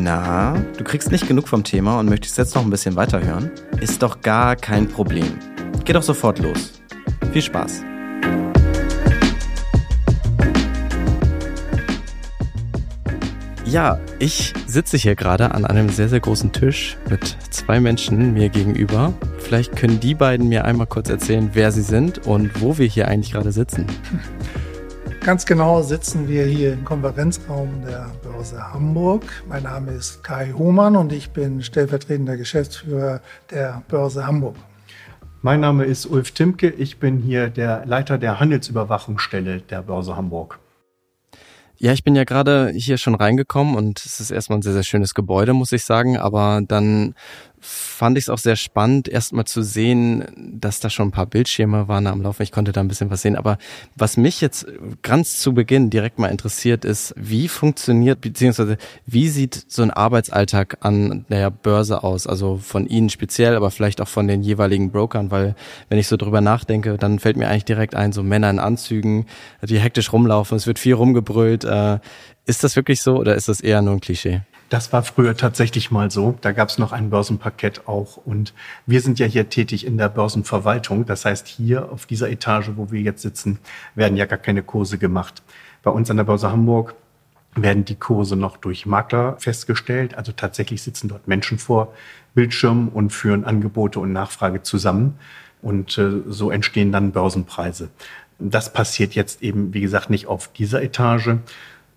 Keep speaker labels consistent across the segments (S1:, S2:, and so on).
S1: Na, du kriegst nicht genug vom Thema und möchtest jetzt noch ein bisschen weiterhören? Ist doch gar kein Problem. Geh doch sofort los. Viel Spaß. Ja, ich sitze hier gerade an einem sehr, sehr großen Tisch mit zwei Menschen mir gegenüber. Vielleicht können die beiden mir einmal kurz erzählen, wer sie sind und wo wir hier eigentlich gerade sitzen.
S2: Ganz genau sitzen wir hier im Konferenzraum der Börse Hamburg. Mein Name ist Kai Hohmann und ich bin stellvertretender Geschäftsführer der Börse Hamburg.
S3: Mein Name ist Ulf Timke. Ich bin hier der Leiter der Handelsüberwachungsstelle der Börse Hamburg.
S1: Ja, ich bin ja gerade hier schon reingekommen und es ist erstmal ein sehr, sehr schönes Gebäude, muss ich sagen. Aber dann fand ich es auch sehr spannend, erstmal zu sehen, dass da schon ein paar Bildschirme waren am Laufen. Ich konnte da ein bisschen was sehen. Aber was mich jetzt ganz zu Beginn direkt mal interessiert, ist, wie funktioniert, beziehungsweise wie sieht so ein Arbeitsalltag an der Börse aus? Also von Ihnen speziell, aber vielleicht auch von den jeweiligen Brokern, weil wenn ich so drüber nachdenke, dann fällt mir eigentlich direkt ein, so Männer in Anzügen, die hektisch rumlaufen, es wird viel rumgebrüllt. Äh, ist das wirklich so oder ist das eher nur ein Klischee?
S3: Das war früher tatsächlich mal so. Da gab es noch ein Börsenparkett auch. Und wir sind ja hier tätig in der Börsenverwaltung. Das heißt, hier auf dieser Etage, wo wir jetzt sitzen, werden ja gar keine Kurse gemacht. Bei uns an der Börse Hamburg werden die Kurse noch durch Makler festgestellt. Also tatsächlich sitzen dort Menschen vor Bildschirmen und führen Angebote und Nachfrage zusammen. Und äh, so entstehen dann Börsenpreise. Das passiert jetzt eben, wie gesagt, nicht auf dieser Etage,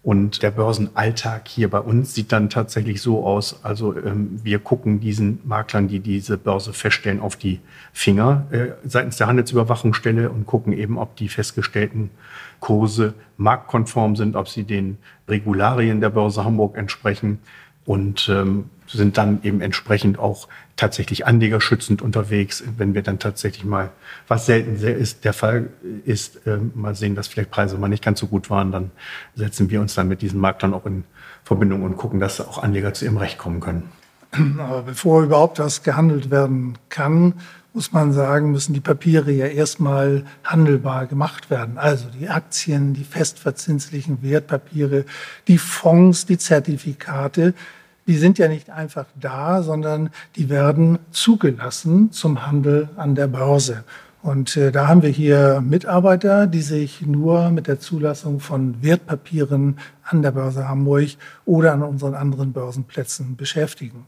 S3: und der Börsenalltag hier bei uns sieht dann tatsächlich so aus. Also ähm, wir gucken diesen Maklern, die diese Börse feststellen, auf die Finger äh, seitens der Handelsüberwachungsstelle und gucken eben, ob die festgestellten Kurse marktkonform sind, ob sie den Regularien der Börse Hamburg entsprechen und ähm, sind dann eben entsprechend auch tatsächlich anlegerschützend unterwegs, wenn wir dann tatsächlich mal, was selten ist, der Fall ist, äh, mal sehen, dass vielleicht Preise mal nicht ganz so gut waren, dann setzen wir uns dann mit diesen Maklern auch in Verbindung und gucken, dass auch Anleger zu ihrem Recht kommen können.
S2: Aber bevor überhaupt was gehandelt werden kann, muss man sagen, müssen die Papiere ja erstmal handelbar gemacht werden. Also die Aktien, die festverzinslichen Wertpapiere, die Fonds, die Zertifikate, die sind ja nicht einfach da, sondern die werden zugelassen zum Handel an der Börse. Und äh, da haben wir hier Mitarbeiter, die sich nur mit der Zulassung von Wertpapieren an der Börse Hamburg oder an unseren anderen Börsenplätzen beschäftigen.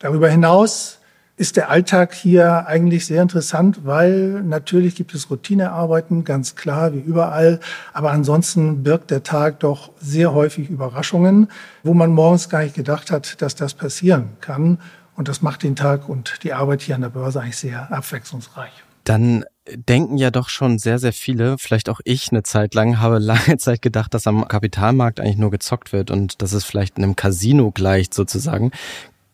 S2: Darüber hinaus ist der Alltag hier eigentlich sehr interessant, weil natürlich gibt es Routinearbeiten, ganz klar, wie überall. Aber ansonsten birgt der Tag doch sehr häufig Überraschungen, wo man morgens gar nicht gedacht hat, dass das passieren kann. Und das macht den Tag und die Arbeit hier an der Börse eigentlich sehr abwechslungsreich.
S1: Dann denken ja doch schon sehr, sehr viele, vielleicht auch ich eine Zeit lang, habe lange Zeit gedacht, dass am Kapitalmarkt eigentlich nur gezockt wird und dass es vielleicht einem Casino gleicht sozusagen.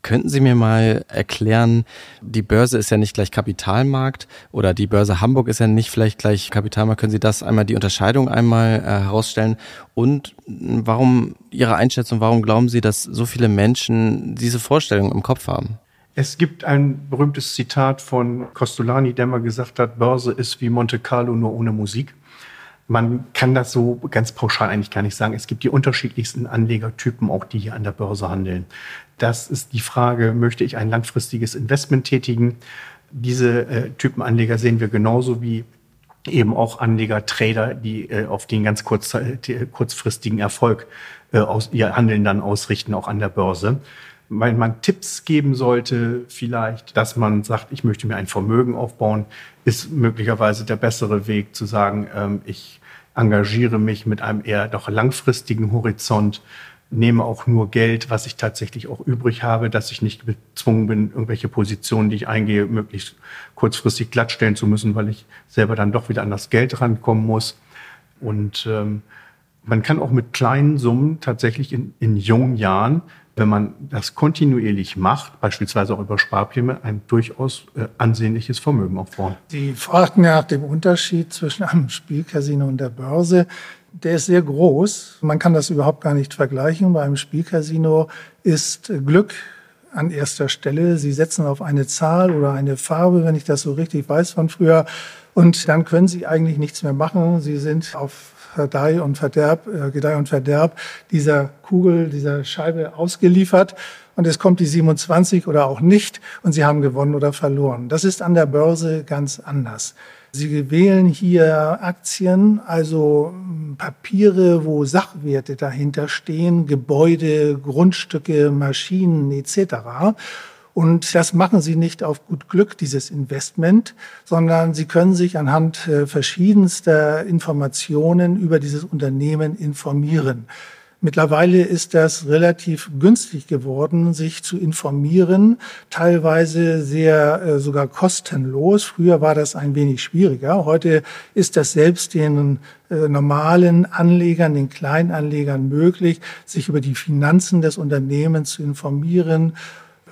S1: Könnten Sie mir mal erklären, die Börse ist ja nicht gleich Kapitalmarkt oder die Börse Hamburg ist ja nicht vielleicht gleich Kapitalmarkt. Können Sie das einmal die Unterscheidung einmal äh, herausstellen? Und warum Ihre Einschätzung, warum glauben Sie, dass so viele Menschen diese Vorstellung im Kopf haben?
S3: Es gibt ein berühmtes Zitat von Costolani, der mal gesagt hat, Börse ist wie Monte Carlo nur ohne Musik. Man kann das so ganz pauschal eigentlich gar nicht sagen. Es gibt die unterschiedlichsten Anlegertypen, auch die hier an der Börse handeln. Das ist die Frage, möchte ich ein langfristiges Investment tätigen? Diese äh, Typen Anleger sehen wir genauso wie eben auch Anleger, Trader, die äh, auf den ganz kurz, kurzfristigen Erfolg äh, aus, ihr Handeln dann ausrichten, auch an der Börse. Weil man Tipps geben sollte, vielleicht, dass man sagt, ich möchte mir ein Vermögen aufbauen, ist möglicherweise der bessere Weg zu sagen, ähm, ich engagiere mich mit einem eher doch langfristigen Horizont, nehme auch nur Geld, was ich tatsächlich auch übrig habe, dass ich nicht gezwungen bin, irgendwelche Positionen, die ich eingehe, möglichst kurzfristig glattstellen zu müssen, weil ich selber dann doch wieder an das Geld rankommen muss. Und ähm, man kann auch mit kleinen Summen tatsächlich in, in jungen Jahren wenn man das kontinuierlich macht, beispielsweise auch über Sparpläne, ein durchaus äh, ansehnliches Vermögen aufbauen.
S2: Sie fragten ja nach dem Unterschied zwischen einem Spielcasino und der Börse. Der ist sehr groß. Man kann das überhaupt gar nicht vergleichen. Bei einem Spielcasino ist Glück an erster Stelle. Sie setzen auf eine Zahl oder eine Farbe, wenn ich das so richtig weiß von früher. Und dann können Sie eigentlich nichts mehr machen. Sie sind auf Verdeih und Verderb, äh, Gedeih und Verderb dieser Kugel, dieser Scheibe ausgeliefert und es kommt die 27 oder auch nicht und Sie haben gewonnen oder verloren. Das ist an der Börse ganz anders. Sie wählen hier Aktien, also hm, Papiere, wo Sachwerte dahinter stehen, Gebäude, Grundstücke, Maschinen etc. Und das machen Sie nicht auf gut Glück, dieses Investment, sondern Sie können sich anhand äh, verschiedenster Informationen über dieses Unternehmen informieren. Mittlerweile ist das relativ günstig geworden, sich zu informieren, teilweise sehr äh, sogar kostenlos. Früher war das ein wenig schwieriger. Heute ist das selbst den äh, normalen Anlegern, den Kleinanlegern möglich, sich über die Finanzen des Unternehmens zu informieren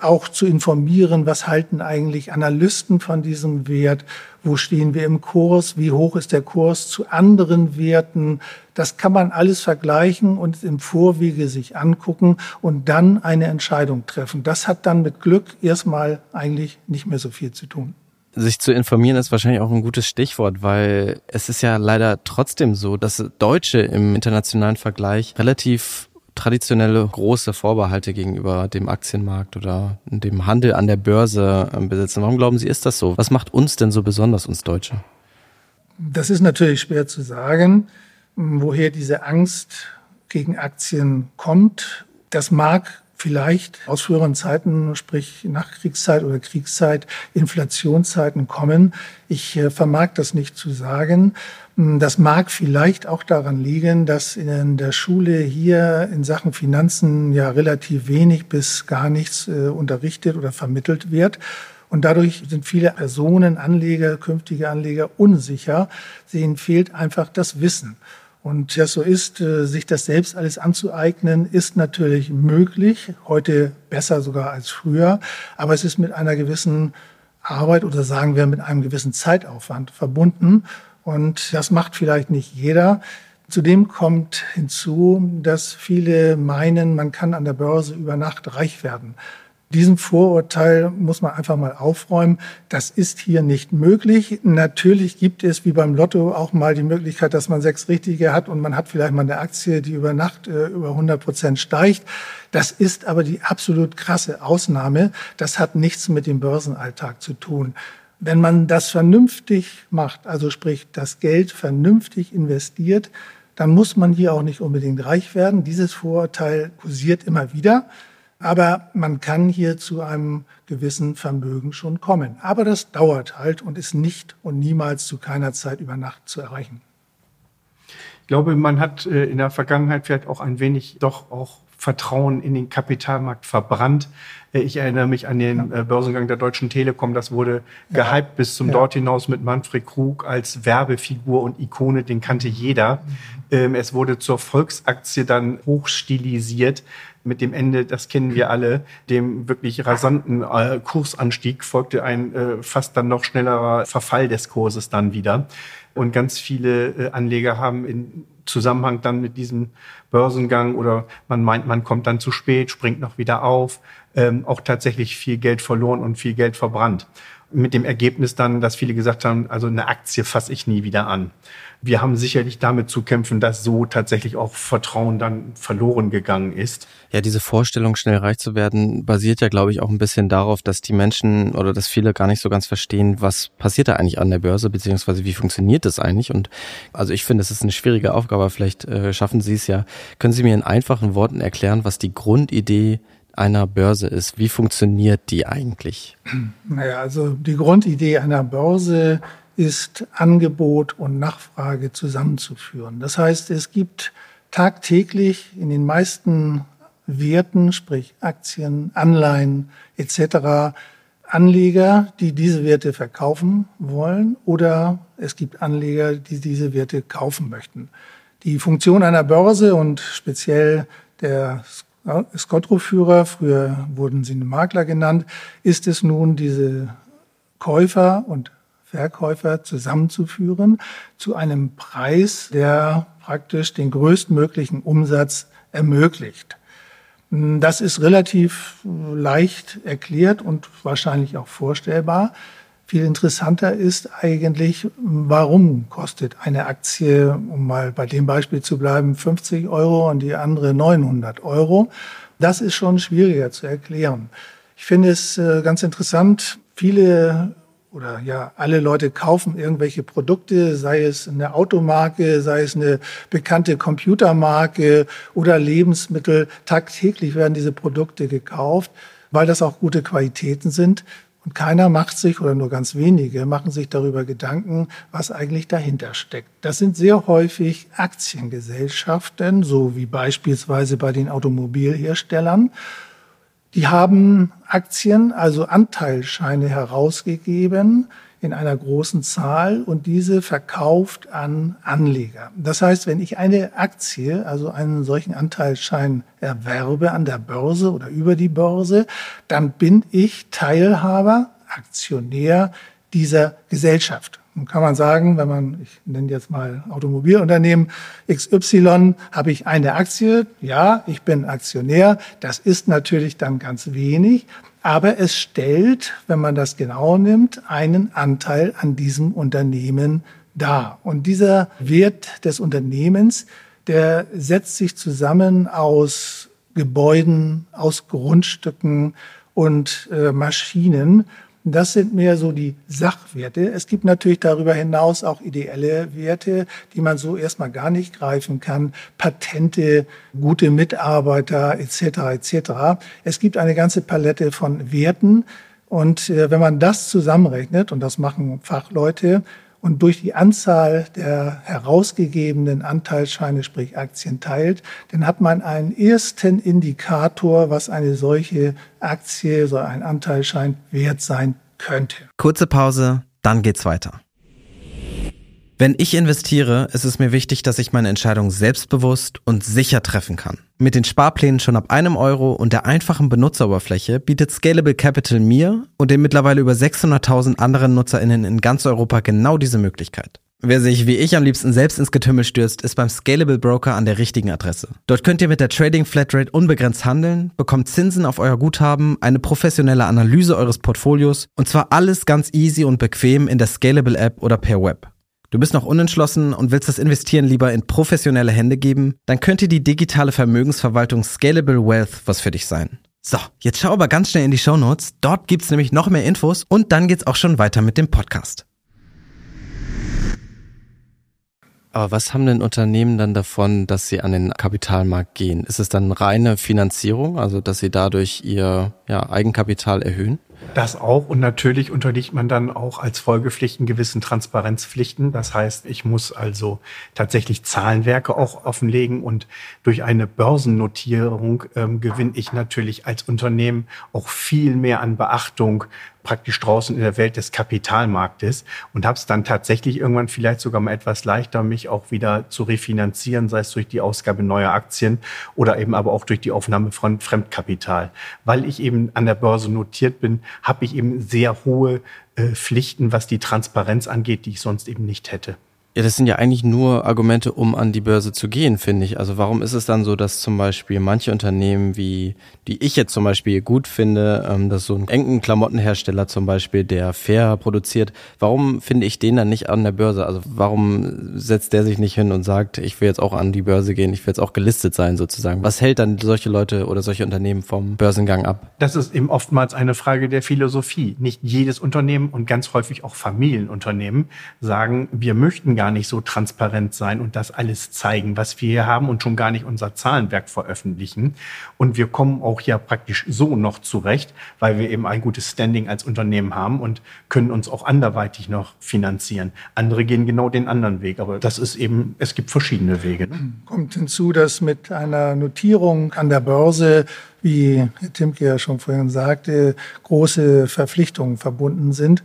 S2: auch zu informieren, was halten eigentlich Analysten von diesem Wert, wo stehen wir im Kurs, wie hoch ist der Kurs zu anderen Werten. Das kann man alles vergleichen und im Vorwege sich angucken und dann eine Entscheidung treffen. Das hat dann mit Glück erstmal eigentlich nicht mehr so viel zu tun.
S1: Sich zu informieren ist wahrscheinlich auch ein gutes Stichwort, weil es ist ja leider trotzdem so, dass Deutsche im internationalen Vergleich relativ traditionelle große Vorbehalte gegenüber dem Aktienmarkt oder dem Handel an der Börse ähm, besitzen. Warum glauben Sie, ist das so? Was macht uns denn so besonders, uns Deutsche?
S2: Das ist natürlich schwer zu sagen, woher diese Angst gegen Aktien kommt. Das mag vielleicht aus früheren Zeiten, sprich Nachkriegszeit oder Kriegszeit, Inflationszeiten kommen. Ich äh, vermag das nicht zu sagen. Hm, das mag vielleicht auch daran liegen, dass in der Schule hier in Sachen Finanzen ja relativ wenig bis gar nichts äh, unterrichtet oder vermittelt wird. Und dadurch sind viele Personen, Anleger, künftige Anleger unsicher. Ihnen fehlt einfach das Wissen. Und das so ist, äh, sich das selbst alles anzueignen, ist natürlich möglich. Heute besser sogar als früher. Aber es ist mit einer gewissen Arbeit oder sagen wir mit einem gewissen Zeitaufwand verbunden. Und das macht vielleicht nicht jeder. Zudem kommt hinzu, dass viele meinen, man kann an der Börse über Nacht reich werden. Diesem Vorurteil muss man einfach mal aufräumen. Das ist hier nicht möglich. Natürlich gibt es wie beim Lotto auch mal die Möglichkeit, dass man sechs Richtige hat und man hat vielleicht mal eine Aktie, die über Nacht äh, über 100 Prozent steigt. Das ist aber die absolut krasse Ausnahme. Das hat nichts mit dem Börsenalltag zu tun. Wenn man das vernünftig macht, also sprich das Geld vernünftig investiert, dann muss man hier auch nicht unbedingt reich werden. Dieses Vorurteil kursiert immer wieder. Aber man kann hier zu einem gewissen Vermögen schon kommen. Aber das dauert halt und ist nicht und niemals zu keiner Zeit über Nacht zu erreichen.
S3: Ich glaube, man hat äh, in der Vergangenheit vielleicht auch ein wenig doch auch Vertrauen in den Kapitalmarkt verbrannt. Äh, ich erinnere mich an den ja. Äh, Börsengang der Deutschen Telekom. Das wurde ja. gehypt bis zum ja. dort hinaus mit Manfred Krug als Werbefigur und Ikone. Den kannte jeder. Mhm. Ähm, es wurde zur Volksaktie dann hochstilisiert. Mit dem Ende, das kennen wir alle, dem wirklich rasanten äh, Kursanstieg folgte ein fast dann noch schnellerer Verfall des Kurses dann wieder. Und ganz viele Anleger haben in Zusammenhang dann mit diesem Börsengang oder man meint, man kommt dann zu spät, springt noch wieder auf, ähm, auch tatsächlich viel Geld verloren und viel Geld verbrannt. Mit dem Ergebnis dann, dass viele gesagt haben, also eine Aktie fasse ich nie wieder an wir haben sicherlich damit zu kämpfen, dass so tatsächlich auch Vertrauen dann verloren gegangen ist.
S1: Ja, diese Vorstellung, schnell reich zu werden, basiert ja, glaube ich, auch ein bisschen darauf, dass die Menschen oder dass viele gar nicht so ganz verstehen, was passiert da eigentlich an der Börse, beziehungsweise wie funktioniert das eigentlich. Und also ich finde, es ist eine schwierige Aufgabe, vielleicht äh, schaffen Sie es ja. Können Sie mir in einfachen Worten erklären, was die Grundidee einer Börse ist? Wie funktioniert die eigentlich?
S2: Naja, also die Grundidee einer Börse ist Angebot und Nachfrage zusammenzuführen. Das heißt, es gibt tagtäglich in den meisten Werten, sprich Aktien, Anleihen etc., Anleger, die diese Werte verkaufen wollen oder es gibt Anleger, die diese Werte kaufen möchten. Die Funktion einer Börse und speziell der Skotro-Führer, früher wurden sie Makler genannt, ist es nun, diese Käufer und Verkäufer zusammenzuführen zu einem Preis, der praktisch den größtmöglichen Umsatz ermöglicht. Das ist relativ leicht erklärt und wahrscheinlich auch vorstellbar. Viel interessanter ist eigentlich, warum kostet eine Aktie, um mal bei dem Beispiel zu bleiben, 50 Euro und die andere 900 Euro. Das ist schon schwieriger zu erklären. Ich finde es äh, ganz interessant. Viele oder ja, alle Leute kaufen irgendwelche Produkte, sei es eine Automarke, sei es eine bekannte Computermarke oder Lebensmittel. Tagtäglich werden diese Produkte gekauft, weil das auch gute Qualitäten sind. Und keiner macht sich, oder nur ganz wenige, machen sich darüber Gedanken, was eigentlich dahinter steckt. Das sind sehr häufig Aktiengesellschaften, so wie beispielsweise bei den Automobilherstellern. Die haben Aktien, also Anteilscheine herausgegeben in einer großen Zahl und diese verkauft an Anleger. Das heißt, wenn ich eine Aktie, also einen solchen Anteilsschein erwerbe an der Börse oder über die Börse, dann bin ich Teilhaber, Aktionär dieser Gesellschaft. Nun kann man sagen, wenn man, ich nenne jetzt mal Automobilunternehmen XY, habe ich eine Aktie. Ja, ich bin Aktionär. Das ist natürlich dann ganz wenig. Aber es stellt, wenn man das genau nimmt, einen Anteil an diesem Unternehmen dar. Und dieser Wert des Unternehmens, der setzt sich zusammen aus Gebäuden, aus Grundstücken und äh, Maschinen. Das sind mehr so die Sachwerte. Es gibt natürlich darüber hinaus auch ideelle Werte, die man so erstmal gar nicht greifen kann. Patente, gute Mitarbeiter etc. etc. Es gibt eine ganze Palette von Werten. Und äh, wenn man das zusammenrechnet, und das machen Fachleute, und durch die Anzahl der herausgegebenen Anteilsscheine, sprich Aktien teilt, dann hat man einen ersten Indikator, was eine solche Aktie, so ein Anteilsschein wert sein könnte.
S1: Kurze Pause, dann geht's weiter. Wenn ich investiere, ist es mir wichtig, dass ich meine Entscheidung selbstbewusst und sicher treffen kann. Mit den Sparplänen schon ab einem Euro und der einfachen Benutzeroberfläche bietet Scalable Capital mir und den mittlerweile über 600.000 anderen NutzerInnen in ganz Europa genau diese Möglichkeit. Wer sich wie ich am liebsten selbst ins Getümmel stürzt, ist beim Scalable Broker an der richtigen Adresse. Dort könnt ihr mit der Trading Flatrate unbegrenzt handeln, bekommt Zinsen auf euer Guthaben, eine professionelle Analyse eures Portfolios und zwar alles ganz easy und bequem in der Scalable App oder per Web. Du bist noch unentschlossen und willst das Investieren lieber in professionelle Hände geben? Dann könnte die digitale Vermögensverwaltung Scalable Wealth was für dich sein. So, jetzt schau aber ganz schnell in die Show Notes. Dort gibt's nämlich noch mehr Infos und dann geht's auch schon weiter mit dem Podcast. Aber was haben denn Unternehmen dann davon, dass sie an den Kapitalmarkt gehen? Ist es dann reine Finanzierung, also dass sie dadurch ihr ja, Eigenkapital erhöhen?
S3: Das auch. Und natürlich unterliegt man dann auch als Folgepflichten gewissen Transparenzpflichten. Das heißt, ich muss also tatsächlich Zahlenwerke auch offenlegen und durch eine Börsennotierung ähm, gewinne ich natürlich als Unternehmen auch viel mehr an Beachtung praktisch draußen in der Welt des Kapitalmarktes und habe es dann tatsächlich irgendwann vielleicht sogar mal etwas leichter, mich auch wieder zu refinanzieren, sei es durch die Ausgabe neuer Aktien oder eben aber auch durch die Aufnahme von Fremdkapital. Weil ich eben an der Börse notiert bin, habe ich eben sehr hohe äh, Pflichten, was die Transparenz angeht, die ich sonst eben nicht hätte.
S1: Ja, das sind ja eigentlich nur Argumente, um an die Börse zu gehen, finde ich. Also warum ist es dann so, dass zum Beispiel manche Unternehmen, wie die ich jetzt zum Beispiel gut finde, ähm, dass so ein engen Klamottenhersteller zum Beispiel, der fair produziert, warum finde ich den dann nicht an der Börse? Also warum setzt der sich nicht hin und sagt, ich will jetzt auch an die Börse gehen, ich will jetzt auch gelistet sein sozusagen? Was hält dann solche Leute oder solche Unternehmen vom Börsengang ab?
S3: Das ist eben oftmals eine Frage der Philosophie. Nicht jedes Unternehmen und ganz häufig auch Familienunternehmen sagen, wir möchten gar nicht so transparent sein und das alles zeigen, was wir hier haben und schon gar nicht unser Zahlenwerk veröffentlichen. Und wir kommen auch ja praktisch so noch zurecht, weil wir eben ein gutes Standing als Unternehmen haben und können uns auch anderweitig noch finanzieren. Andere gehen genau den anderen Weg, aber das ist eben, es gibt verschiedene Wege.
S2: Kommt hinzu, dass mit einer Notierung an der Börse wie Herr Timke ja schon vorhin sagte, große Verpflichtungen verbunden sind.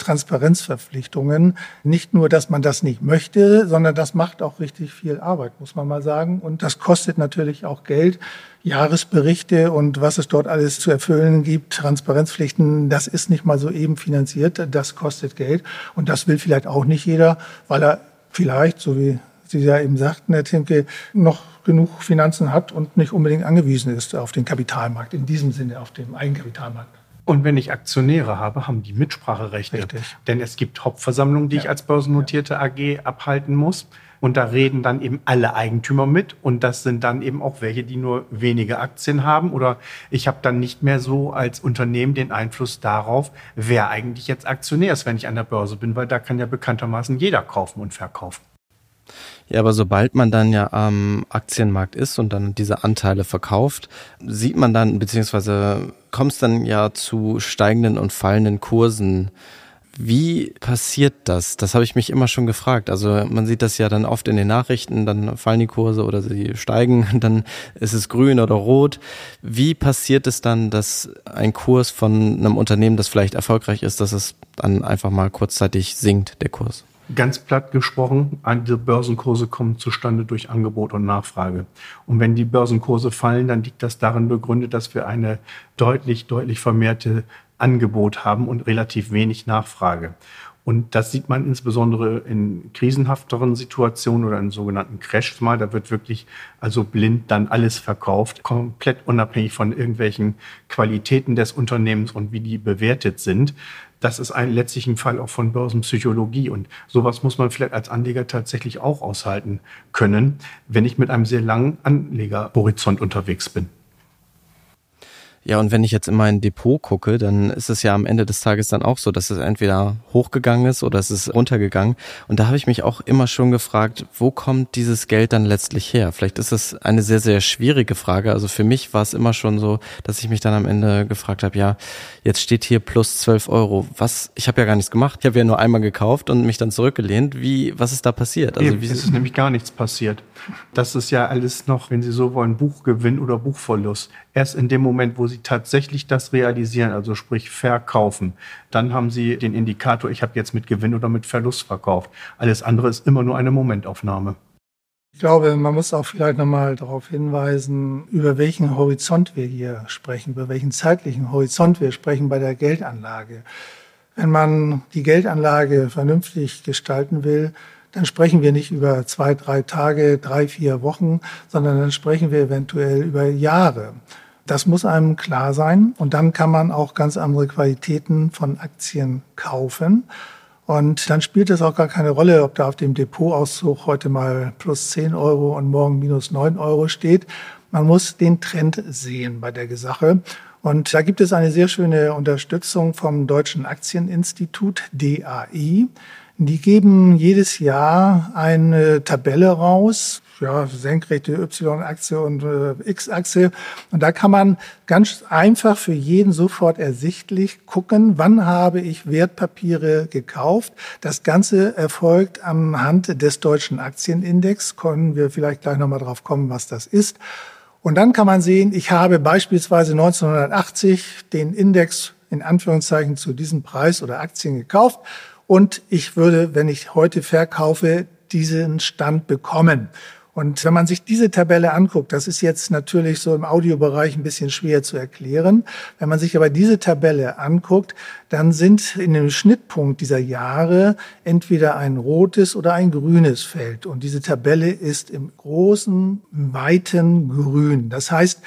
S2: Transparenzverpflichtungen. Nicht nur, dass man das nicht möchte, sondern das macht auch richtig viel Arbeit, muss man mal sagen. Und das kostet natürlich auch Geld. Jahresberichte und was es dort alles zu erfüllen gibt, Transparenzpflichten, das ist nicht mal so eben finanziert. Das kostet Geld. Und das will vielleicht auch nicht jeder, weil er vielleicht, so wie Sie ja eben sagten, Herr Timke, noch genug Finanzen hat und nicht unbedingt angewiesen ist auf den Kapitalmarkt, in diesem Sinne auf dem Eigenkapitalmarkt.
S3: Und wenn ich Aktionäre habe, haben die Mitspracherechte. Richtig. Denn es gibt Hauptversammlungen, die ja. ich als börsennotierte AG abhalten muss. Und da reden dann eben alle Eigentümer mit. Und das sind dann eben auch welche, die nur wenige Aktien haben. Oder ich habe dann nicht mehr so als Unternehmen den Einfluss darauf, wer eigentlich jetzt Aktionär ist, wenn ich an der Börse bin, weil da kann ja bekanntermaßen jeder kaufen und verkaufen.
S1: Ja, aber sobald man dann ja am Aktienmarkt ist und dann diese Anteile verkauft, sieht man dann, beziehungsweise kommt es dann ja zu steigenden und fallenden Kursen. Wie passiert das? Das habe ich mich immer schon gefragt. Also man sieht das ja dann oft in den Nachrichten, dann fallen die Kurse oder sie steigen, dann ist es grün oder rot. Wie passiert es dann, dass ein Kurs von einem Unternehmen, das vielleicht erfolgreich ist, dass es dann einfach mal kurzzeitig sinkt, der Kurs?
S3: Ganz platt gesprochen, diese Börsenkurse kommen zustande durch Angebot und Nachfrage. Und wenn die Börsenkurse fallen, dann liegt das darin begründet, dass wir eine deutlich, deutlich vermehrte Angebot haben und relativ wenig Nachfrage. Und das sieht man insbesondere in krisenhafteren Situationen oder in sogenannten Crashs mal. Da wird wirklich also blind dann alles verkauft, komplett unabhängig von irgendwelchen Qualitäten des Unternehmens und wie die bewertet sind das ist ein letztlichen Fall auch von Börsenpsychologie. Und sowas muss man vielleicht als Anleger tatsächlich auch aushalten können, wenn ich mit einem sehr langen Anlegerhorizont unterwegs bin.
S1: Ja, und wenn ich jetzt in mein Depot gucke, dann ist es ja am Ende des Tages dann auch so, dass es entweder hochgegangen ist oder es ist runtergegangen. Und da habe ich mich auch immer schon gefragt, wo kommt dieses Geld dann letztlich her? Vielleicht ist es eine sehr, sehr schwierige Frage. Also für mich war es immer schon so, dass ich mich dann am Ende gefragt habe, ja, jetzt steht hier plus 12 Euro. Was? Ich habe ja gar nichts gemacht. Ich habe ja nur einmal gekauft und mich dann zurückgelehnt. Wie, was ist da passiert?
S3: Also wie es ist nämlich gar nichts passiert. Das ist ja alles noch, wenn Sie so wollen, Buchgewinn oder Buchverlust. Erst in dem Moment, wo Sie tatsächlich das realisieren, also sprich verkaufen, dann haben Sie den Indikator, ich habe jetzt mit Gewinn oder mit Verlust verkauft. Alles andere ist immer nur eine Momentaufnahme.
S2: Ich glaube, man muss auch vielleicht nochmal darauf hinweisen, über welchen Horizont wir hier sprechen, über welchen zeitlichen Horizont wir sprechen bei der Geldanlage. Wenn man die Geldanlage vernünftig gestalten will, dann sprechen wir nicht über zwei, drei Tage, drei, vier Wochen, sondern dann sprechen wir eventuell über Jahre. Das muss einem klar sein. Und dann kann man auch ganz andere Qualitäten von Aktien kaufen. Und dann spielt es auch gar keine Rolle, ob da auf dem Depotauszug heute mal plus 10 Euro und morgen minus 9 Euro steht. Man muss den Trend sehen bei der Sache. Und da gibt es eine sehr schöne Unterstützung vom Deutschen Aktieninstitut DAI. Die geben jedes Jahr eine Tabelle raus, ja, senkrechte Y-Achse und äh, X-Achse. Und da kann man ganz einfach für jeden sofort ersichtlich gucken, wann habe ich Wertpapiere gekauft. Das Ganze erfolgt anhand des deutschen Aktienindex. Können wir vielleicht gleich nochmal drauf kommen, was das ist. Und dann kann man sehen, ich habe beispielsweise 1980 den Index in Anführungszeichen zu diesem Preis oder Aktien gekauft und ich würde, wenn ich heute verkaufe, diesen Stand bekommen. Und wenn man sich diese Tabelle anguckt, das ist jetzt natürlich so im Audiobereich ein bisschen schwer zu erklären. Wenn man sich aber diese Tabelle anguckt, dann sind in dem Schnittpunkt dieser Jahre entweder ein rotes oder ein grünes Feld. Und diese Tabelle ist im großen, weiten Grün. Das heißt,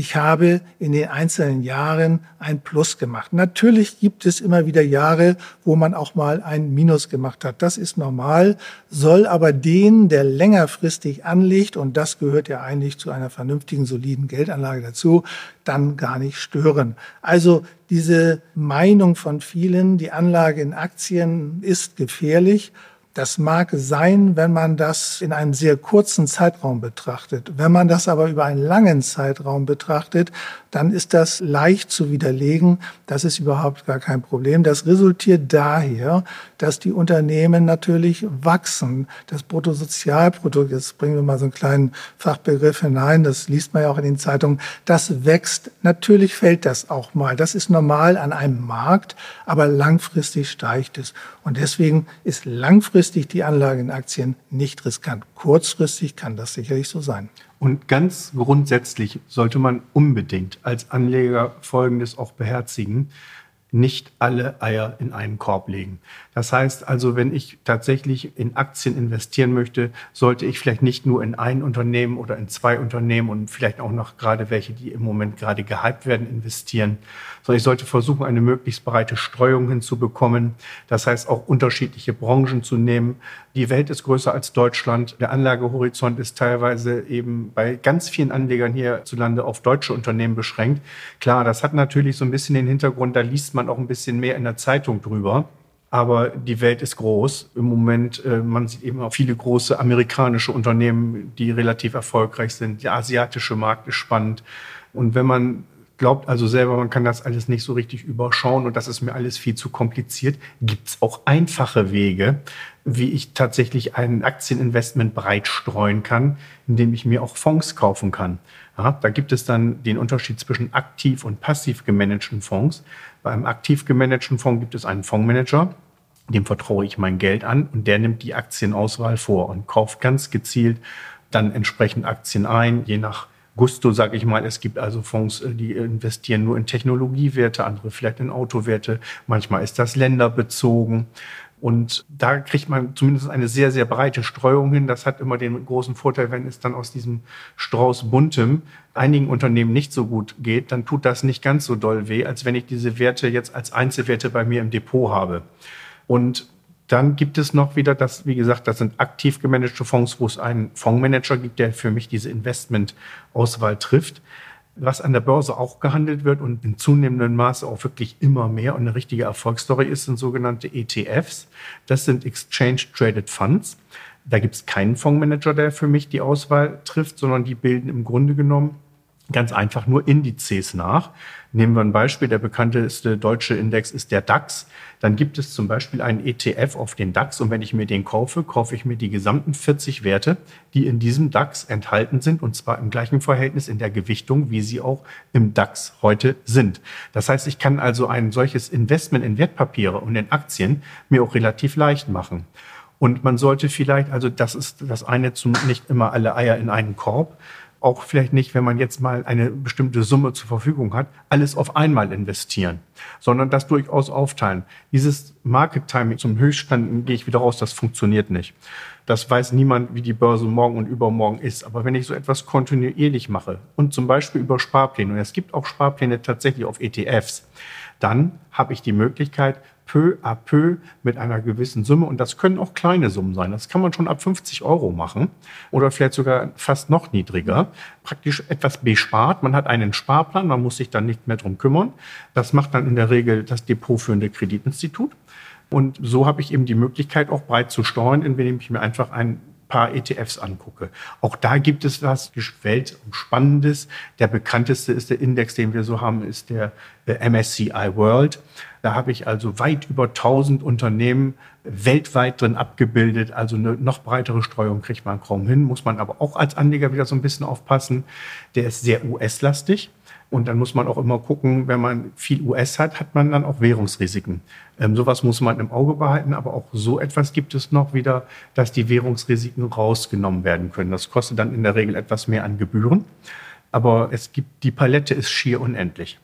S2: ich habe in den einzelnen Jahren ein Plus gemacht. Natürlich gibt es immer wieder Jahre, wo man auch mal ein Minus gemacht hat. Das ist normal, soll aber den, der längerfristig anlegt, und das gehört ja eigentlich zu einer vernünftigen, soliden Geldanlage dazu, dann gar nicht stören. Also diese Meinung von vielen, die Anlage in Aktien ist gefährlich, das mag sein, wenn man das in einem sehr kurzen Zeitraum betrachtet. Wenn man das aber über einen langen Zeitraum betrachtet, dann ist das leicht zu widerlegen. Das ist überhaupt gar kein Problem. Das resultiert daher, dass die Unternehmen natürlich wachsen. Das Bruttosozialprodukt, jetzt bringen wir mal so einen kleinen Fachbegriff hinein, das liest man ja auch in den Zeitungen, das wächst. Natürlich fällt das auch mal. Das ist normal an einem Markt, aber langfristig steigt es. Und deswegen ist langfristig die Anlage in Aktien nicht riskant. Kurzfristig kann das sicherlich so sein.
S3: Und ganz grundsätzlich sollte man unbedingt als Anleger Folgendes auch beherzigen. nicht alle Eier in einen Korb legen. Das heißt also, wenn ich tatsächlich in Aktien investieren möchte, sollte ich vielleicht nicht nur in ein Unternehmen oder in zwei Unternehmen und vielleicht auch noch gerade welche, die im Moment gerade gehypt werden, investieren, sondern ich sollte versuchen, eine möglichst breite Streuung hinzubekommen. Das heißt, auch unterschiedliche Branchen zu nehmen. Die Welt ist größer als Deutschland. Der Anlagehorizont ist teilweise eben bei ganz vielen Anlegern hierzulande auf deutsche Unternehmen beschränkt. Klar, das hat natürlich so ein bisschen den Hintergrund, da liest man auch ein bisschen mehr in der Zeitung drüber. Aber die Welt ist groß. Im Moment, äh, man sieht eben auch viele große amerikanische Unternehmen, die relativ erfolgreich sind. Der asiatische Markt ist spannend. Und wenn man glaubt also selber, man kann das alles nicht so richtig überschauen und das ist mir alles viel zu kompliziert, gibt es auch einfache Wege, wie ich tatsächlich ein Aktieninvestment breit streuen kann, indem ich mir auch Fonds kaufen kann. Ja, da gibt es dann den Unterschied zwischen aktiv und passiv gemanagten Fonds. Beim aktiv gemanagten Fonds gibt es einen Fondsmanager, dem vertraue ich mein Geld an und der nimmt die Aktienauswahl vor und kauft ganz gezielt dann entsprechend Aktien ein, je nach Gusto, sage ich mal. Es gibt also Fonds, äh, die investieren nur in Technologiewerte, andere vielleicht in Autowerte. Manchmal ist das länderbezogen. Und da kriegt man zumindest eine sehr, sehr breite Streuung hin. Das hat immer den großen Vorteil, wenn es dann aus diesem Strauß buntem einigen Unternehmen nicht so gut geht, dann tut das nicht ganz so doll weh, als wenn ich diese Werte jetzt als Einzelwerte bei mir im Depot habe. Und dann gibt es noch wieder das, wie gesagt, das sind aktiv gemanagte Fonds, wo es einen Fondsmanager gibt, der für mich diese Investmentauswahl trifft. Was an der Börse auch gehandelt wird und in zunehmendem Maße auch wirklich immer mehr und eine richtige Erfolgsstory ist, sind sogenannte ETFs. Das sind Exchange Traded Funds. Da gibt es keinen Fondsmanager, der für mich die Auswahl trifft, sondern die bilden im Grunde genommen ganz einfach nur Indizes nach. Nehmen wir ein Beispiel, der bekannteste deutsche Index ist der DAX. Dann gibt es zum Beispiel einen ETF auf den DAX und wenn ich mir den kaufe, kaufe ich mir die gesamten 40 Werte, die in diesem DAX enthalten sind und zwar im gleichen Verhältnis in der Gewichtung, wie sie auch im DAX heute sind. Das heißt, ich kann also ein solches Investment in Wertpapiere und in Aktien mir auch relativ leicht machen. Und man sollte vielleicht, also das ist das eine, zum nicht immer alle Eier in einen Korb, auch vielleicht nicht, wenn man jetzt mal eine bestimmte Summe zur Verfügung hat, alles auf einmal investieren, sondern das durchaus aufteilen. Dieses Market Timing zum Höchststand gehe ich wieder raus, das funktioniert nicht. Das weiß niemand, wie die Börse morgen und übermorgen ist. Aber wenn ich so etwas kontinuierlich mache und zum Beispiel über Sparpläne, und es gibt auch Sparpläne tatsächlich auf ETFs, dann habe ich die Möglichkeit, peu à peu mit einer gewissen Summe, und das können auch kleine Summen sein, das kann man schon ab 50 Euro machen oder vielleicht sogar fast noch niedriger, praktisch etwas bespart. Man hat einen Sparplan, man muss sich dann nicht mehr drum kümmern. Das macht dann in der Regel das depotführende Kreditinstitut. Und so habe ich eben die Möglichkeit, auch breit zu steuern, indem ich mir einfach ein paar ETFs angucke. Auch da gibt es was Spannendes. Der bekannteste ist der Index, den wir so haben, ist der MSCI World. Da habe ich also weit über 1000 Unternehmen weltweit drin abgebildet. Also eine noch breitere Streuung kriegt man kaum hin, muss man aber auch als Anleger wieder so ein bisschen aufpassen. Der ist sehr US-lastig. Und dann muss man auch immer gucken, wenn man viel US hat, hat man dann auch Währungsrisiken. Ähm, sowas muss man im Auge behalten, aber auch so etwas gibt es noch wieder, dass die Währungsrisiken rausgenommen werden können. Das kostet dann in der Regel etwas mehr an Gebühren. Aber es gibt, die Palette ist schier unendlich.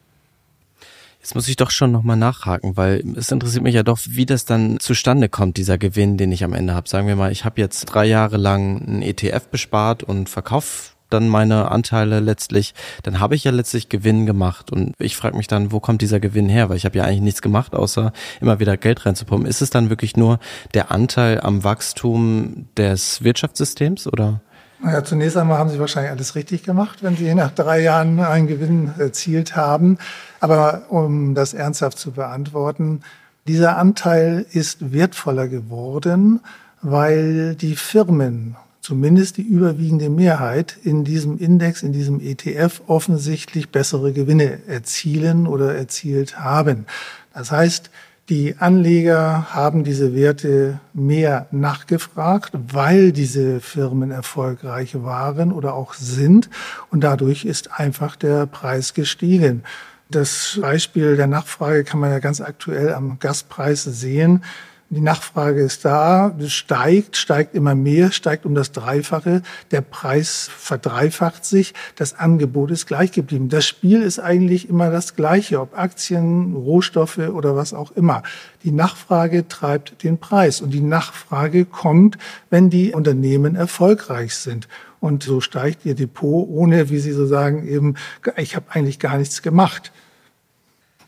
S1: Jetzt muss ich doch schon nochmal nachhaken, weil es interessiert mich ja doch, wie das dann zustande kommt, dieser Gewinn, den ich am Ende habe. Sagen wir mal, ich habe jetzt drei Jahre lang einen ETF bespart und verkaufe dann meine Anteile letztlich, dann habe ich ja letztlich Gewinn gemacht. Und ich frage mich dann, wo kommt dieser Gewinn her? Weil ich habe ja eigentlich nichts gemacht, außer immer wieder Geld reinzupumpen. Ist es dann wirklich nur der Anteil am Wachstum des Wirtschaftssystems oder?
S2: Naja, zunächst einmal haben Sie wahrscheinlich alles richtig gemacht, wenn Sie nach drei Jahren einen Gewinn erzielt haben. Aber um das ernsthaft zu beantworten, dieser Anteil ist wertvoller geworden, weil die Firmen zumindest die überwiegende Mehrheit in diesem Index, in diesem ETF offensichtlich bessere Gewinne erzielen oder erzielt haben. Das heißt, die Anleger haben diese Werte mehr nachgefragt, weil diese Firmen erfolgreich waren oder auch sind. Und dadurch ist einfach der Preis gestiegen. Das Beispiel der Nachfrage kann man ja ganz aktuell am Gaspreis sehen. Die Nachfrage ist da, es steigt, steigt immer mehr, steigt um das Dreifache. Der Preis verdreifacht sich, das Angebot ist gleich geblieben. Das Spiel ist eigentlich immer das gleiche, ob Aktien, Rohstoffe oder was auch immer. Die Nachfrage treibt den Preis und die Nachfrage kommt, wenn die Unternehmen erfolgreich sind. Und so steigt ihr Depot, ohne, wie Sie so sagen, eben, ich habe eigentlich gar nichts gemacht.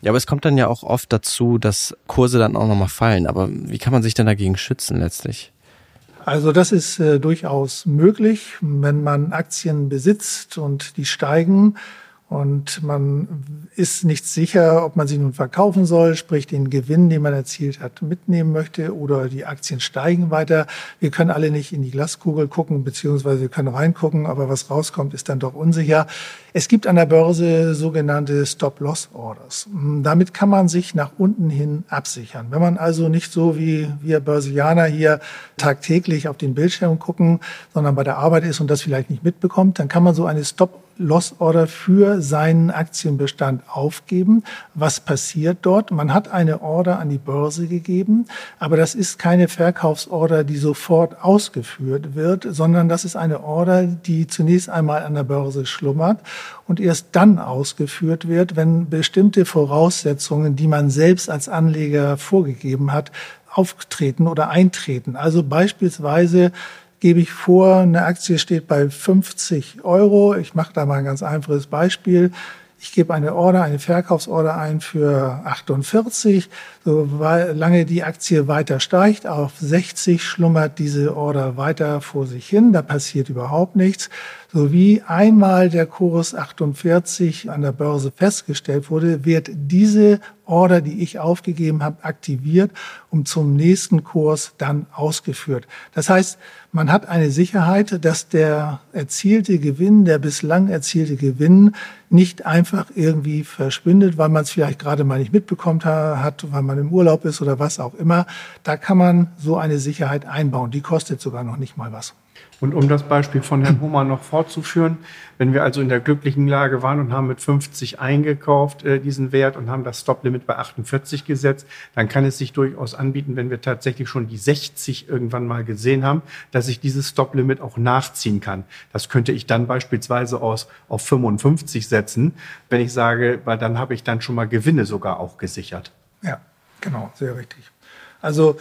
S1: Ja, aber es kommt dann ja auch oft dazu, dass Kurse dann auch nochmal fallen. Aber wie kann man sich denn dagegen schützen letztlich?
S2: Also das ist äh, durchaus möglich, wenn man Aktien besitzt und die steigen und man ist nicht sicher, ob man sie nun verkaufen soll, sprich den Gewinn, den man erzielt hat, mitnehmen möchte oder die Aktien steigen weiter. Wir können alle nicht in die Glaskugel gucken, beziehungsweise wir können reingucken, aber was rauskommt, ist dann doch unsicher. Es gibt an der Börse sogenannte Stop-Loss-Orders. Damit kann man sich nach unten hin absichern. Wenn man also nicht so wie wir Börsianer hier tagtäglich auf den Bildschirm gucken, sondern bei der Arbeit ist und das vielleicht nicht mitbekommt, dann kann man so eine Stop Loss Order für seinen Aktienbestand aufgeben. Was passiert dort? Man hat eine Order an die Börse gegeben, aber das ist keine Verkaufsorder, die sofort ausgeführt wird, sondern das ist eine Order, die zunächst einmal an der Börse schlummert und erst dann ausgeführt wird, wenn bestimmte Voraussetzungen, die man selbst als Anleger vorgegeben hat, auftreten oder eintreten. Also beispielsweise gebe ich vor, eine Aktie steht bei 50 Euro. Ich mache da mal ein ganz einfaches Beispiel. Ich gebe eine Order, eine Verkaufsorder ein für 48. Solange die Aktie weiter steigt, auf 60 schlummert diese Order weiter vor sich hin. Da passiert überhaupt nichts. So wie einmal der Kurs 48 an der Börse festgestellt wurde, wird diese Order, die ich aufgegeben habe, aktiviert und zum nächsten Kurs dann ausgeführt. Das heißt, man hat eine Sicherheit, dass der erzielte Gewinn, der bislang erzielte Gewinn nicht einfach irgendwie verschwindet, weil man es vielleicht gerade mal nicht mitbekommen hat, weil man im Urlaub ist oder was auch immer. Da kann man so eine Sicherheit einbauen. Die kostet sogar noch nicht mal was.
S3: Und um das Beispiel von Herrn Hummer noch fortzuführen, wenn wir also in der glücklichen Lage waren und haben mit 50 eingekauft äh, diesen Wert und haben das Stoplimit bei 48 gesetzt, dann kann es sich durchaus anbieten, wenn wir tatsächlich schon die 60 irgendwann mal gesehen haben, dass ich dieses Stoplimit auch nachziehen kann. Das könnte ich dann beispielsweise aus, auf 55 setzen, wenn ich sage, weil dann habe ich dann schon mal Gewinne sogar auch gesichert.
S2: Ja, genau, sehr richtig. Also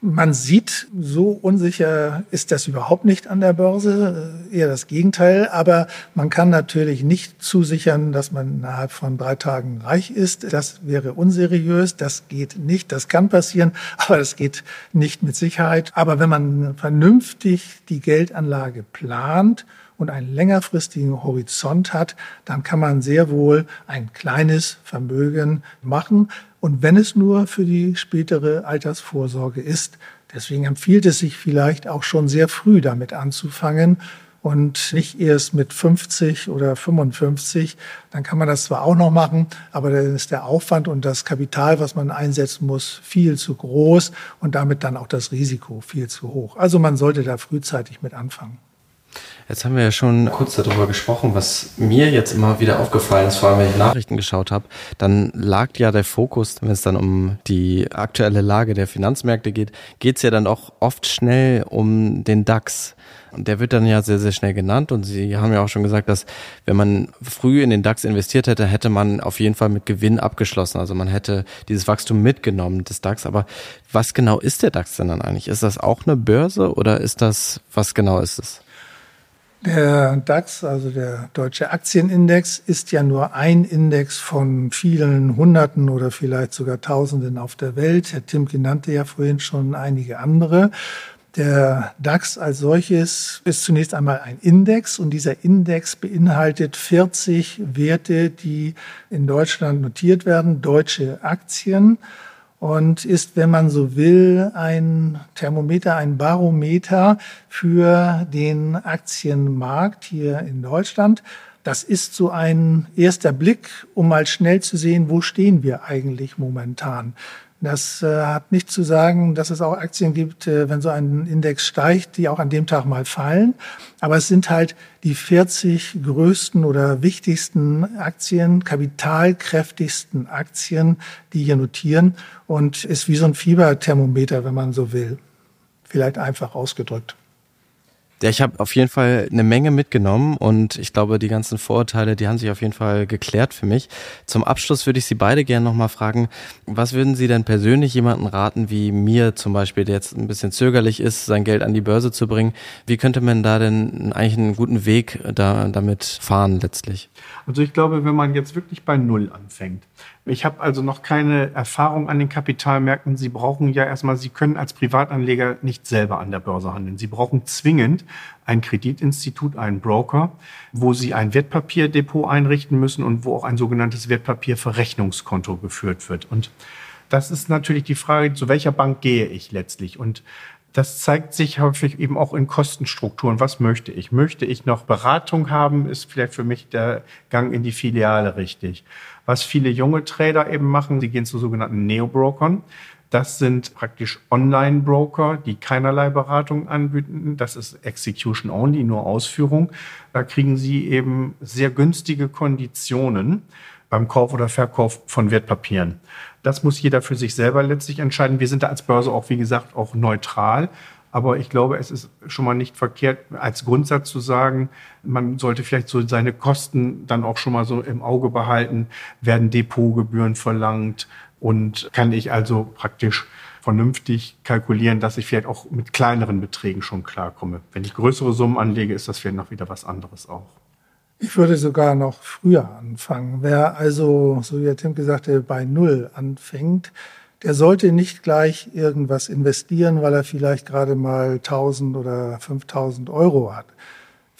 S2: man sieht, so unsicher ist das überhaupt nicht an der Börse, äh, eher das Gegenteil. Aber man kann natürlich nicht zusichern, dass man innerhalb von drei Tagen reich ist. Das wäre unseriös, das geht nicht, das kann passieren, aber das geht nicht mit Sicherheit. Aber wenn man vernünftig die Geldanlage plant und einen längerfristigen Horizont hat, dann kann man sehr wohl ein kleines Vermögen machen. Und wenn es nur für die spätere Altersvorsorge ist, deswegen empfiehlt es sich vielleicht auch schon sehr früh damit anzufangen und nicht erst mit 50 oder 55. Dann kann man das zwar auch noch machen, aber dann ist der Aufwand und das Kapital, was man einsetzen muss, viel zu groß und damit dann auch das Risiko viel zu hoch. Also man sollte da frühzeitig mit anfangen.
S1: Jetzt haben wir ja schon kurz darüber gesprochen, was mir jetzt immer wieder aufgefallen ist, vor allem wenn ich Nachrichten geschaut habe, dann lag ja der Fokus, wenn es dann um die aktuelle Lage der Finanzmärkte geht, geht es ja dann auch oft schnell um den DAX. Und der wird dann ja sehr, sehr schnell genannt. Und Sie haben ja auch schon gesagt, dass wenn man früh in den DAX investiert hätte, hätte man auf jeden Fall mit Gewinn abgeschlossen. Also man hätte dieses Wachstum mitgenommen des DAX. Aber was genau ist der DAX denn dann eigentlich? Ist das auch eine Börse oder ist das, was genau ist es?
S2: Der DAX, also der deutsche Aktienindex, ist ja nur ein Index von vielen Hunderten oder vielleicht sogar Tausenden auf der Welt. Herr Timke nannte ja vorhin schon einige andere. Der DAX als solches ist zunächst einmal ein Index und dieser Index beinhaltet 40 Werte, die in Deutschland notiert werden, deutsche Aktien und ist, wenn man so will, ein Thermometer, ein Barometer für den Aktienmarkt hier in Deutschland. Das ist so ein erster Blick, um mal schnell zu sehen, wo stehen wir eigentlich momentan. Das äh, hat nicht zu sagen, dass es auch Aktien gibt, äh, wenn so ein Index steigt, die auch an dem Tag mal fallen. Aber es sind halt die 40 größten oder wichtigsten Aktien, kapitalkräftigsten Aktien, die hier notieren und ist wie so ein Fieberthermometer, wenn man so will. Vielleicht einfach ausgedrückt.
S1: Ja, ich habe auf jeden Fall eine Menge mitgenommen und ich glaube, die ganzen Vorurteile, die haben sich auf jeden Fall geklärt für mich. Zum Abschluss würde ich Sie beide gerne nochmal fragen, was würden Sie denn persönlich jemanden raten, wie mir zum Beispiel, der jetzt ein bisschen zögerlich ist, sein Geld an die Börse zu bringen? Wie könnte man da denn eigentlich einen guten Weg da, damit fahren letztlich?
S3: Also ich glaube, wenn man jetzt wirklich bei Null anfängt, ich habe also noch keine Erfahrung an den Kapitalmärkten. Sie brauchen ja erstmal, Sie können als Privatanleger nicht selber an der Börse handeln. Sie brauchen zwingend ein Kreditinstitut, einen Broker, wo Sie ein Wertpapierdepot einrichten müssen und wo auch ein sogenanntes Wertpapierverrechnungskonto geführt wird. Und das ist natürlich die Frage, zu welcher Bank gehe ich letztlich? Und das zeigt sich häufig eben auch in Kostenstrukturen. Was möchte ich? Möchte ich noch Beratung haben? Ist vielleicht für mich der Gang in die Filiale richtig? Was viele junge Trader eben machen, sie gehen zu sogenannten Neo-Brokern. Das sind praktisch Online-Broker, die keinerlei Beratung anbieten. Das ist Execution Only, nur Ausführung. Da kriegen Sie eben sehr günstige Konditionen beim Kauf oder Verkauf von Wertpapieren. Das muss jeder für sich selber letztlich entscheiden. Wir sind da als Börse auch, wie gesagt, auch neutral. Aber ich glaube, es ist schon mal nicht verkehrt, als Grundsatz zu sagen, man sollte vielleicht so seine Kosten dann auch schon mal so im Auge behalten. Werden Depotgebühren verlangt? Und kann ich also praktisch vernünftig kalkulieren, dass ich vielleicht auch mit kleineren Beträgen schon klarkomme. Wenn ich größere Summen anlege, ist das vielleicht noch wieder was anderes auch.
S2: Ich würde sogar noch früher anfangen. Wer also, so wie Tim gesagt hat, bei Null anfängt, der sollte nicht gleich irgendwas investieren, weil er vielleicht gerade mal 1000 oder 5000 Euro hat.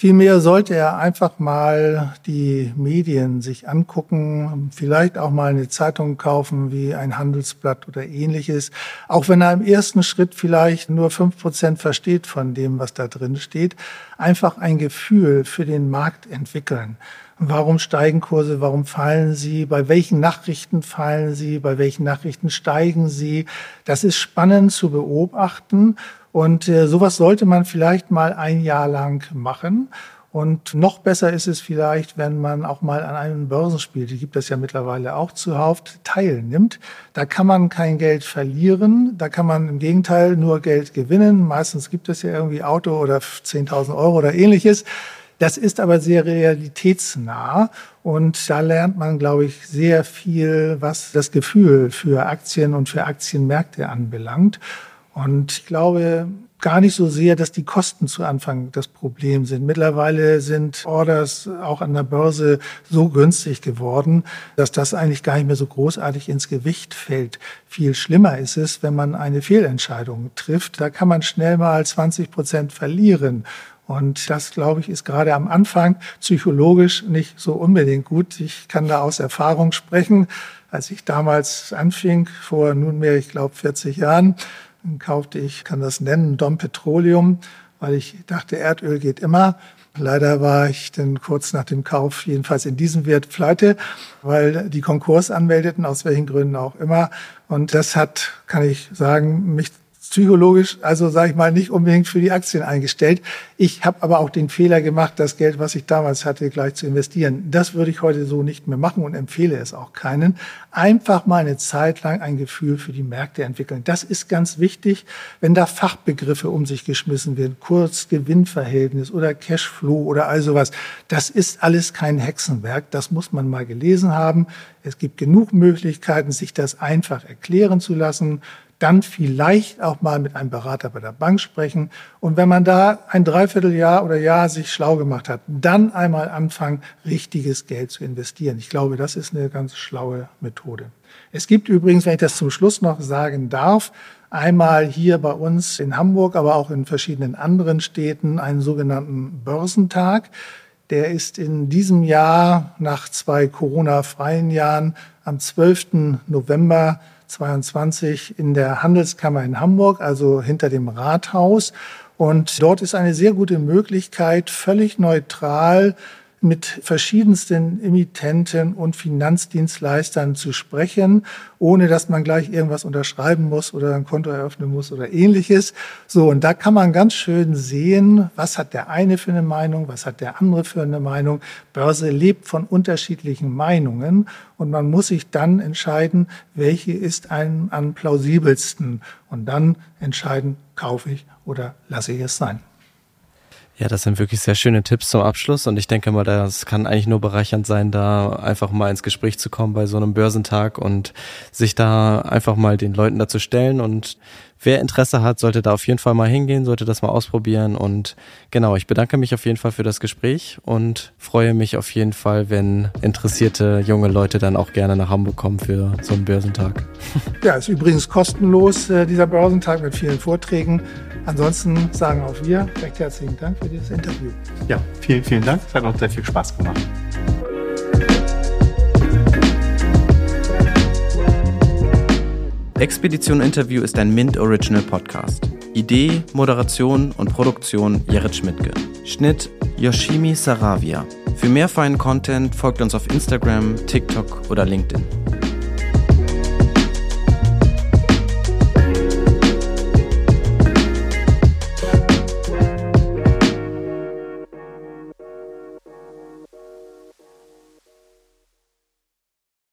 S2: Vielmehr sollte er einfach mal die Medien sich angucken, vielleicht auch mal eine Zeitung kaufen wie ein Handelsblatt oder ähnliches. Auch wenn er im ersten Schritt vielleicht nur fünf Prozent versteht von dem, was da drin steht, einfach ein Gefühl für den Markt entwickeln. Warum steigen Kurse? Warum fallen sie? Bei welchen Nachrichten fallen sie? Bei welchen Nachrichten steigen sie? Das ist spannend zu beobachten und äh, sowas sollte man vielleicht mal ein Jahr lang machen. Und noch besser ist es vielleicht, wenn man auch mal an einem Börsenspiel, die gibt es ja mittlerweile auch zuhauf, teilnimmt. Da kann man kein Geld verlieren, da kann man im Gegenteil nur Geld gewinnen. Meistens gibt es ja irgendwie Auto oder 10.000 Euro oder ähnliches. Das ist aber sehr realitätsnah und da lernt man, glaube ich, sehr viel, was das Gefühl für Aktien und für Aktienmärkte anbelangt. Und ich glaube gar nicht so sehr, dass die Kosten zu Anfang das Problem sind. Mittlerweile sind Orders auch an der Börse so günstig geworden, dass das eigentlich gar nicht mehr so großartig ins Gewicht fällt. Viel schlimmer ist es, wenn man eine Fehlentscheidung trifft. Da kann man schnell mal 20 Prozent verlieren. Und das, glaube ich, ist gerade am Anfang psychologisch nicht so unbedingt gut. Ich kann da aus Erfahrung sprechen. Als ich damals anfing, vor nunmehr, ich glaube, 40 Jahren, kaufte ich, kann das nennen, Dom Petroleum, weil ich dachte, Erdöl geht immer. Leider war ich dann kurz nach dem Kauf jedenfalls in diesem Wert pleite, weil die Konkurs anmeldeten, aus welchen Gründen auch immer. Und das hat, kann ich sagen, mich psychologisch, also sage ich mal, nicht unbedingt für die Aktien eingestellt. Ich habe aber auch den Fehler gemacht, das Geld, was ich damals hatte, gleich zu investieren. Das würde ich heute so nicht mehr machen und empfehle es auch keinen. Einfach mal eine Zeit lang ein Gefühl für die Märkte entwickeln. Das ist ganz wichtig, wenn da Fachbegriffe um sich geschmissen werden, Kurz-Gewinn-Verhältnis oder Cashflow oder all sowas. Das ist alles kein Hexenwerk. Das muss man mal gelesen haben. Es gibt genug Möglichkeiten, sich das einfach erklären zu lassen dann vielleicht auch mal mit einem Berater bei der Bank sprechen. Und wenn man da ein Dreivierteljahr oder Jahr sich schlau gemacht hat, dann einmal anfangen, richtiges Geld zu investieren. Ich glaube, das ist eine ganz schlaue Methode. Es gibt übrigens, wenn ich das zum Schluss noch sagen darf, einmal hier bei uns in Hamburg, aber auch in verschiedenen anderen Städten einen sogenannten Börsentag. Der ist in diesem Jahr nach zwei Corona-freien Jahren am 12. November 22 in der Handelskammer in Hamburg, also hinter dem Rathaus. Und dort ist eine sehr gute Möglichkeit, völlig neutral mit verschiedensten Emittenten und Finanzdienstleistern zu sprechen, ohne dass man gleich irgendwas unterschreiben muss oder ein Konto eröffnen muss oder ähnliches. So, und da kann man ganz schön sehen, was hat der eine für eine Meinung, was hat der andere für eine Meinung. Börse lebt von unterschiedlichen Meinungen und man muss sich dann entscheiden, welche ist einem am plausibelsten und dann entscheiden, kaufe ich oder lasse ich es sein.
S1: Ja, das sind wirklich sehr schöne Tipps zum Abschluss und ich denke mal, das kann eigentlich nur bereichernd sein, da einfach mal ins Gespräch zu kommen bei so einem Börsentag und sich da einfach mal den Leuten dazu stellen und wer Interesse hat, sollte da auf jeden Fall mal hingehen, sollte das mal ausprobieren und genau, ich bedanke mich auf jeden Fall für das Gespräch und freue mich auf jeden Fall, wenn interessierte junge Leute dann auch gerne nach Hamburg kommen für so einen Börsentag.
S2: Ja, ist übrigens kostenlos, äh, dieser Börsentag mit vielen Vorträgen. Ansonsten sagen auch wir recht herzlichen Dank für dieses Interview.
S3: Ja, vielen, vielen Dank. Es hat uns sehr viel Spaß gemacht.
S1: Expedition Interview ist ein Mint Original Podcast. Idee, Moderation und Produktion Jerit Schmidtke. Schnitt Yoshimi Saravia. Für mehr feinen Content folgt uns auf Instagram, TikTok oder LinkedIn.